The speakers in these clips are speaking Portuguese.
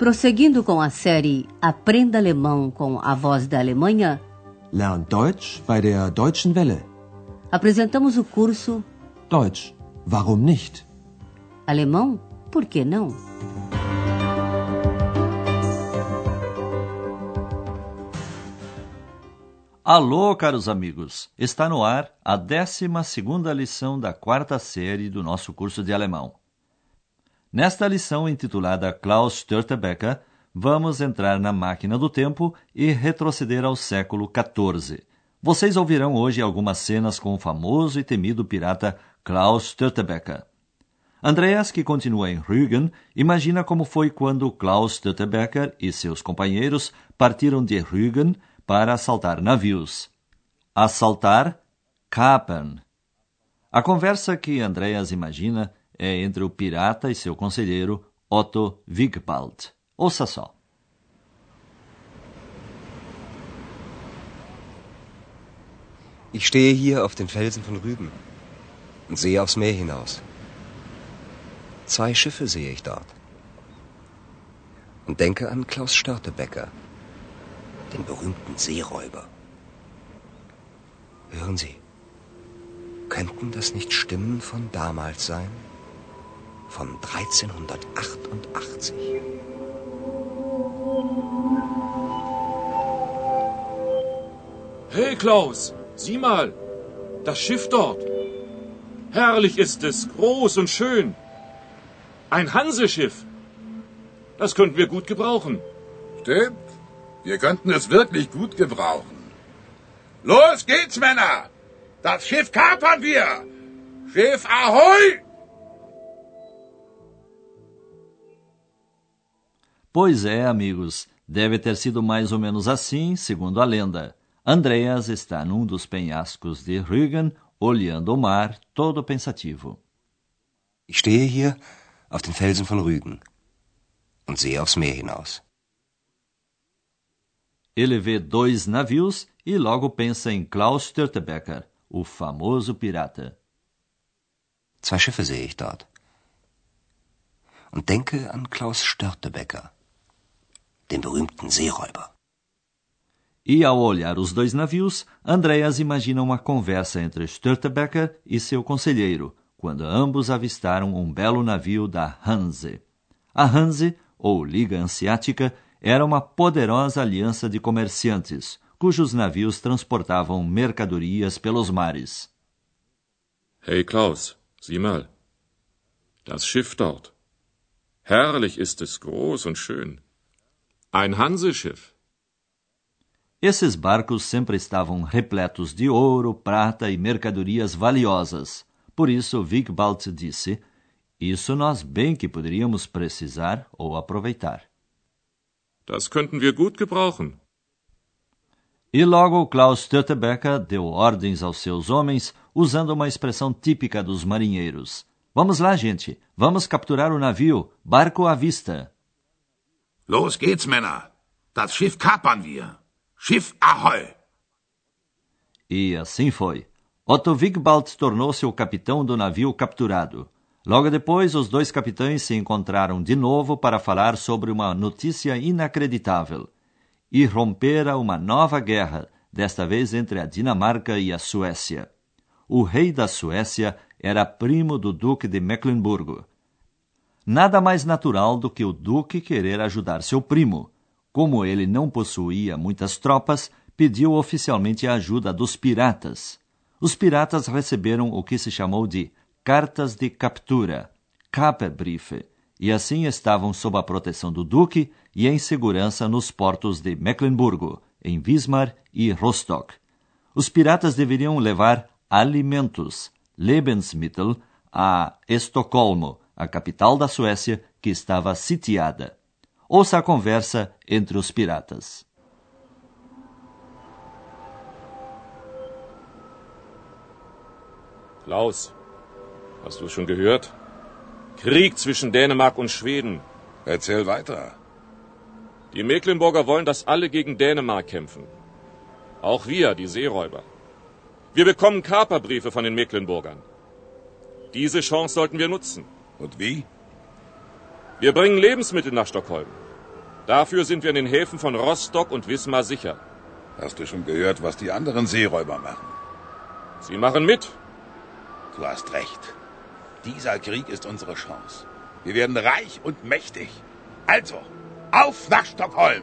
Prosseguindo com a série Aprenda Alemão com a Voz da Alemanha, Lern Deutsch bei der Deutschen Welle. apresentamos o curso Deutsch, warum nicht? Alemão, por que não? Alô, caros amigos! Está no ar a 12 lição da quarta série do nosso curso de alemão. Nesta lição intitulada Klaus Störtebeker, vamos entrar na máquina do tempo e retroceder ao século XIV. Vocês ouvirão hoje algumas cenas com o famoso e temido pirata Klaus Störtebeker. Andreas, que continua em Rügen, imagina como foi quando Klaus Störtebeker e seus companheiros partiram de Rügen para assaltar navios. Assaltar, kapern. A conversa que Andreas imagina é entre o pirata e seu conselheiro Otto Wigbald. Ouça só. Ich stehe hier auf den Felsen von Rügen und sehe aufs Meer hinaus. Zwei Schiffe sehe ich dort. Und denke an Klaus Störtebecker, den berühmten Seeräuber. Hören Sie, könnten das nicht Stimmen von damals sein? Von 1388. Hey Klaus, sieh mal, das Schiff dort. Herrlich ist es, groß und schön. Ein Hanseschiff. Das könnten wir gut gebrauchen. Stimmt. Wir könnten es wirklich gut gebrauchen. Los geht's, Männer! Das Schiff kapern wir! Schiff Ahoi! Pois é, amigos, deve ter sido mais ou menos assim, segundo a lenda. Andreas está num dos penhascos de Rügen, olhando o mar, todo pensativo. Ich stehe hier auf den Felsen von Rügen und sehe aufs Meer hinaus. Ele vê dois navios e logo pensa em Klaus Störtebeker, o famoso pirata. Zwei Schiffe sehe ich dort. Und denke an Klaus Störtebecker, den berühmten Seeräuber. E ao olhar os dois navios, Andreas imagina uma conversa entre Störtebeker e seu conselheiro, quando ambos avistaram um belo navio da Hanse. A Hanse, ou Liga Hanseática, era uma poderosa aliança de comerciantes, cujos navios transportavam mercadorias pelos mares. Hey Klaus, sieh mal. Das Schiff dort. Herrlich ist es, groß und schön. Ein Hanseschiff. Esses barcos sempre estavam repletos de ouro, prata e mercadorias valiosas. Por isso, Wigbald disse: Isso nós bem que poderíamos precisar ou aproveitar. Das könnten wir gut gebrauchen. E logo Klaus Störtebeker deu ordens aos seus homens usando uma expressão típica dos marinheiros. Vamos lá, gente. Vamos capturar o navio. Barco à vista. Los geht's, Männer! Das Schiff kapern wir! Schiff Ahoi! E assim foi. Otto Wigbald tornou-se o capitão do navio capturado. Logo depois, os dois capitães se encontraram de novo para falar sobre uma notícia inacreditável. Irrompera uma nova guerra, desta vez entre a Dinamarca e a Suécia. O rei da Suécia era primo do duque de Mecklenburgo. Nada mais natural do que o duque querer ajudar seu primo. Como ele não possuía muitas tropas, pediu oficialmente a ajuda dos piratas. Os piratas receberam o que se chamou de cartas de captura, Kaperbriefe, e assim estavam sob a proteção do duque e em segurança nos portos de Mecklenburgo, em Wismar e Rostock. Os piratas deveriam levar alimentos, Lebensmittel, a Estocolmo, a capital da Suécia, que estava sitiada. Ouça a conversa entre os piratas. Klaus, hast du schon gehört? Krieg zwischen Dänemark und Schweden. Erzähl weiter. Die Mecklenburger wollen, dass alle gegen Dänemark kämpfen. Auch wir, die Seeräuber. Wir bekommen Kaperbriefe von den Mecklenburgern. Diese Chance sollten wir nutzen. Und wie? Wir bringen Lebensmittel nach Stockholm. Dafür sind wir in den Häfen von Rostock und Wismar sicher. Hast du schon gehört, was die anderen Seeräuber machen? Sie machen mit. Du hast recht. Dieser Krieg ist unsere Chance. Wir werden reich und mächtig. Also, auf nach Stockholm!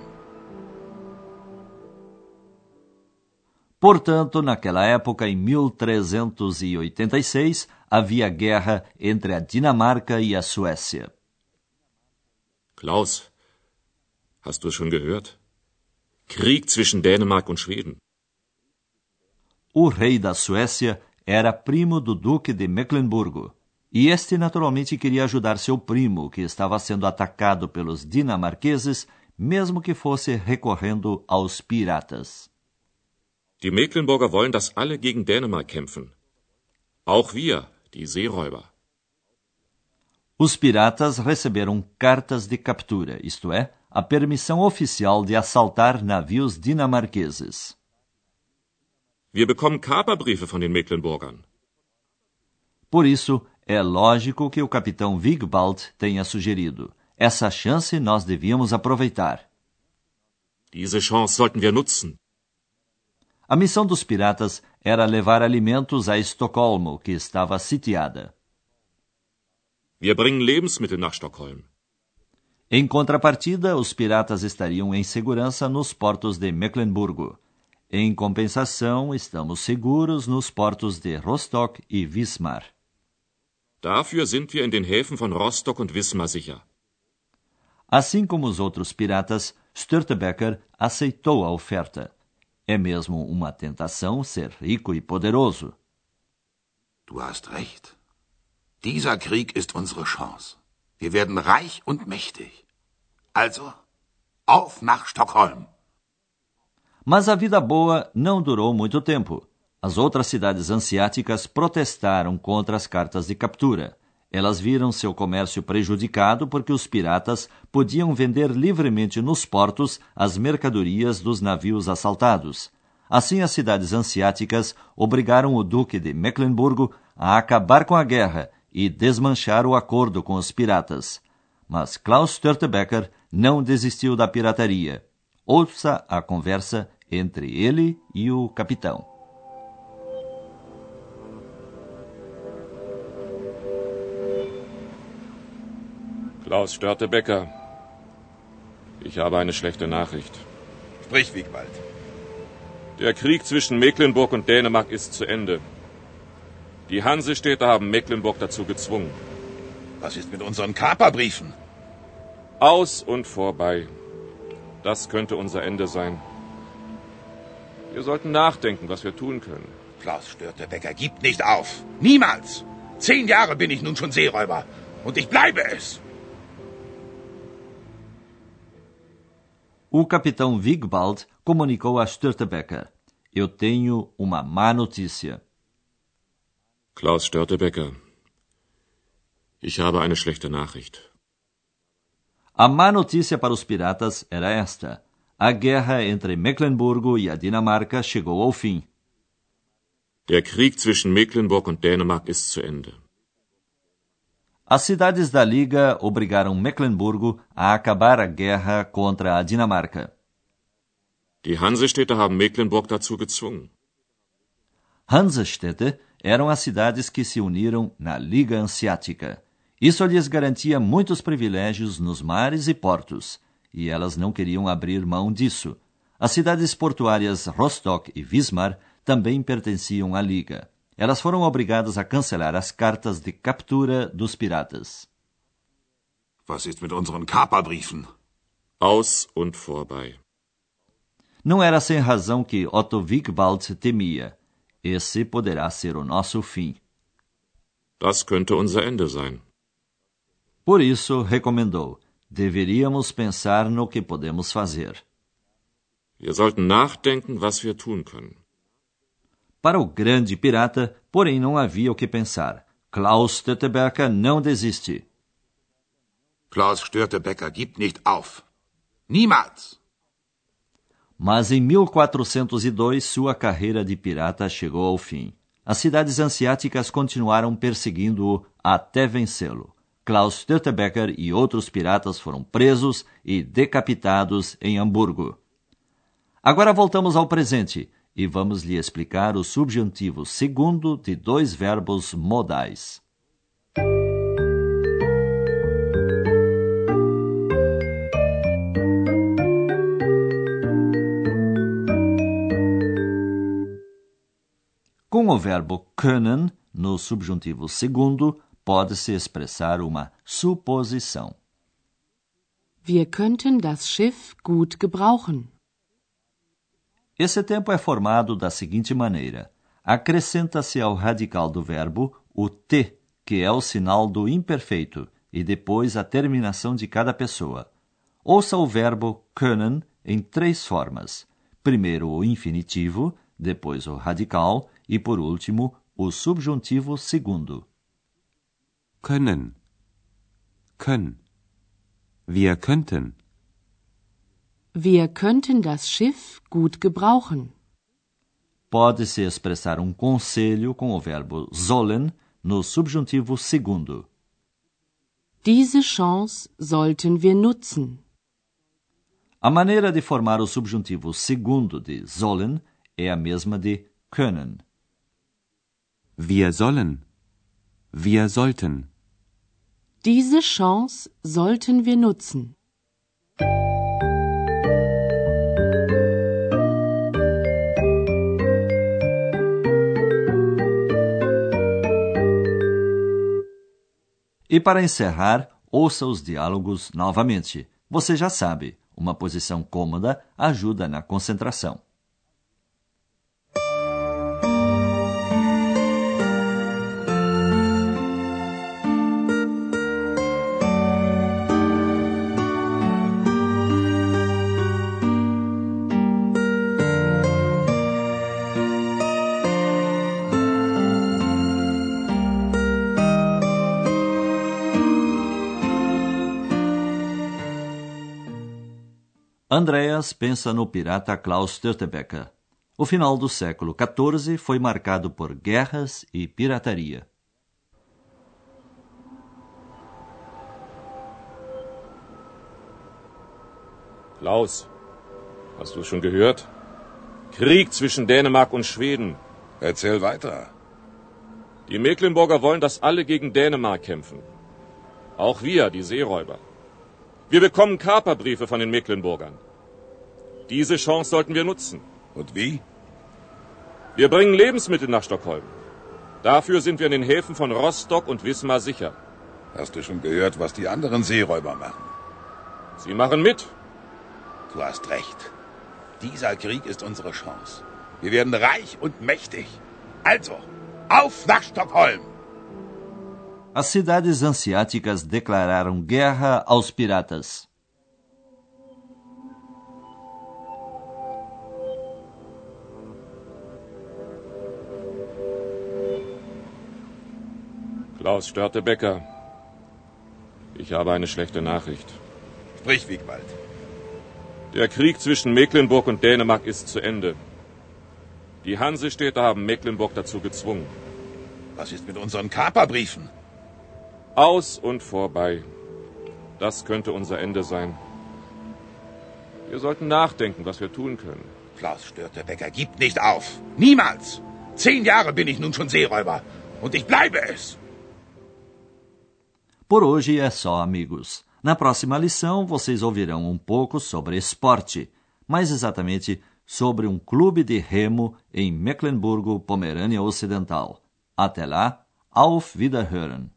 Portanto, naquela época, em 1386, havia guerra entre a Dinamarca e a Suécia. Klaus, hast du schon gehört? Krieg zwischen Dänemark und Schweden. O rei da Suécia era primo do duque de Mecklenburgo, e este naturalmente queria ajudar seu primo, que estava sendo atacado pelos dinamarqueses, mesmo que fosse recorrendo aos piratas. Die Mecklenburger wollen, dass alle gegen Dänemark kämpfen. Auch wir, die Seeräuber. Os piratas receberam cartas de captura, isto é, a permissão oficial de assaltar navios dinamarqueses. Wir bekommen Kaperbriefe von den Mecklenburgern. Por isso, é lógico que o capitão Wigbald tenha sugerido. Essa chance nós devíamos aproveitar. Diese Chance sollten wir nutzen. A missão dos piratas era levar alimentos a Estocolmo, que estava sitiada. Wir bringen Lebensmittel nach Stockholm. Em contrapartida, os piratas estariam em segurança nos portos de Mecklenburgo. Em compensação, estamos seguros nos portos de Rostock e Wismar. Dafür sind wir in den Häfen von Rostock und Wismar sicher. Assim como os outros piratas, Störtebeker aceitou a oferta. É mesmo uma tentação ser rico e poderoso. Du hast recht. Dieser Krieg ist unsere Chance. Wir werden reich und mächtig. Also, auf nach Stockholm! Mas a vida boa não durou muito tempo. As outras cidades ansiáticas protestaram contra as cartas de captura. Elas viram seu comércio prejudicado porque os piratas podiam vender livremente nos portos as mercadorias dos navios assaltados. Assim, as cidades ansiáticas obrigaram o Duque de Mecklenburgo a acabar com a guerra e desmanchar o acordo com os piratas. Mas Klaus Störtebeker não desistiu da pirataria. Ouça a conversa entre ele e o capitão. Klaus Störtebecker, ich habe eine schlechte Nachricht. Sprich, Wigbald. Der Krieg zwischen Mecklenburg und Dänemark ist zu Ende. Die Hansestädte haben Mecklenburg dazu gezwungen. Was ist mit unseren Kaperbriefen? Aus und vorbei. Das könnte unser Ende sein. Wir sollten nachdenken, was wir tun können. Klaus Störtebecker gibt nicht auf. Niemals. Zehn Jahre bin ich nun schon Seeräuber. Und ich bleibe es. O capitão Wigbald comunicou a Störtebeker: Eu tenho uma má notícia. Klaus Störtebecker, ich habe eine schlechte Nachricht. A má notícia para os piratas era esta: a guerra entre Mecklenburgo e a Dinamarca chegou ao fim. Der Krieg zwischen Mecklenburg und Dänemark ist zu Ende. As cidades da Liga obrigaram Mecklenburgo a acabar a guerra contra a Dinamarca. Die Hansestädte haben Mecklenburg dazu gezwungen. Hansestädte eram as cidades que se uniram na Liga Anseática. Isso lhes garantia muitos privilégios nos mares e portos, e elas não queriam abrir mão disso. As cidades portuárias Rostock e Wismar também pertenciam à Liga. Elas foram obrigadas a cancelar as cartas de captura dos piratas. Was ist mit unseren Kaperbriefen? Aus und vorbei. Não era sem razão que Otto Wigbald temia. Esse poderá ser o nosso fim. Das könnte unser Ende sein. Por isso, recomendou: deveríamos pensar no que podemos fazer. Wir sollten nachdenken, was wir tun können. Para o grande pirata, porém, não havia o que pensar. Klaus Störtebeker não desiste. Klaus Störtebecker gibt nicht auf. Niemals! Mas em 1402 sua carreira de pirata chegou ao fim. As cidades ansiáticas continuaram perseguindo-o até vencê-lo. Klaus Störtebecker e outros piratas foram presos e decapitados em Hamburgo. Agora voltamos ao presente e vamos lhe explicar o subjuntivo segundo de dois verbos modais. Com o verbo können, no subjuntivo segundo, pode-se expressar uma suposição. Wir könnten das Schiff gut gebrauchen. Esse tempo é formado da seguinte maneira: acrescenta-se ao radical do verbo o t, que é o sinal do imperfeito, e depois a terminação de cada pessoa. Ouça o verbo können em três formas: primeiro o infinitivo, depois o radical e, por último, o subjuntivo segundo können, können. Wir könnten. Wir könnten das Schiff gut gebrauchen. Pode-se expressar um conselho com o verbo sollen no subjuntivo segundo. Diese Chance sollten wir nutzen. A maneira de formar o subjuntivo segundo de sollen é a mesma de können. Wir sollen. Wir sollten. Diese Chance sollten wir nutzen. E para encerrar, ouça os diálogos novamente. Você já sabe, uma posição cômoda ajuda na concentração. Andreas pensa no pirata Klaus Störtebeker. O final do século XIV foi marcado por guerras e pirataria. Klaus, hast du schon gehört? Krieg zwischen Dänemark und Schweden. Erzähl weiter. Die Mecklenburger wollen, dass alle gegen Dänemark kämpfen. Auch wir, die Seeräuber. Wir bekommen Kaperbriefe von den Mecklenburgern. Diese Chance sollten wir nutzen. Und wie? Wir bringen Lebensmittel nach Stockholm. Dafür sind wir in den Häfen von Rostock und Wismar sicher. Hast du schon gehört, was die anderen Seeräuber machen? Sie machen mit. Du hast recht. Dieser Krieg ist unsere Chance. Wir werden reich und mächtig. Also, auf nach Stockholm! As cidades ansiáticas declararam guerra aos piratas. Klaus Störtebecker, ich habe eine schlechte Nachricht. Sprich, Wigwald. Der Krieg zwischen Mecklenburg und Dänemark ist zu Ende. Die Hansestädte haben Mecklenburg dazu gezwungen. Was ist mit unseren Kaperbriefen? Aus und vorbei. Das könnte unser Ende sein. Wir sollten nachdenken, was wir tun können. Klaus Störtebecker gibt nicht auf. Niemals. Zehn Jahre bin ich nun schon Seeräuber. Und ich bleibe es. Por hoje é só, amigos. Na próxima lição, vocês ouvirão um pouco sobre esporte, mais exatamente sobre um clube de remo em Mecklenburgo, Pomerânia Ocidental. Até lá, auf Wiederhören!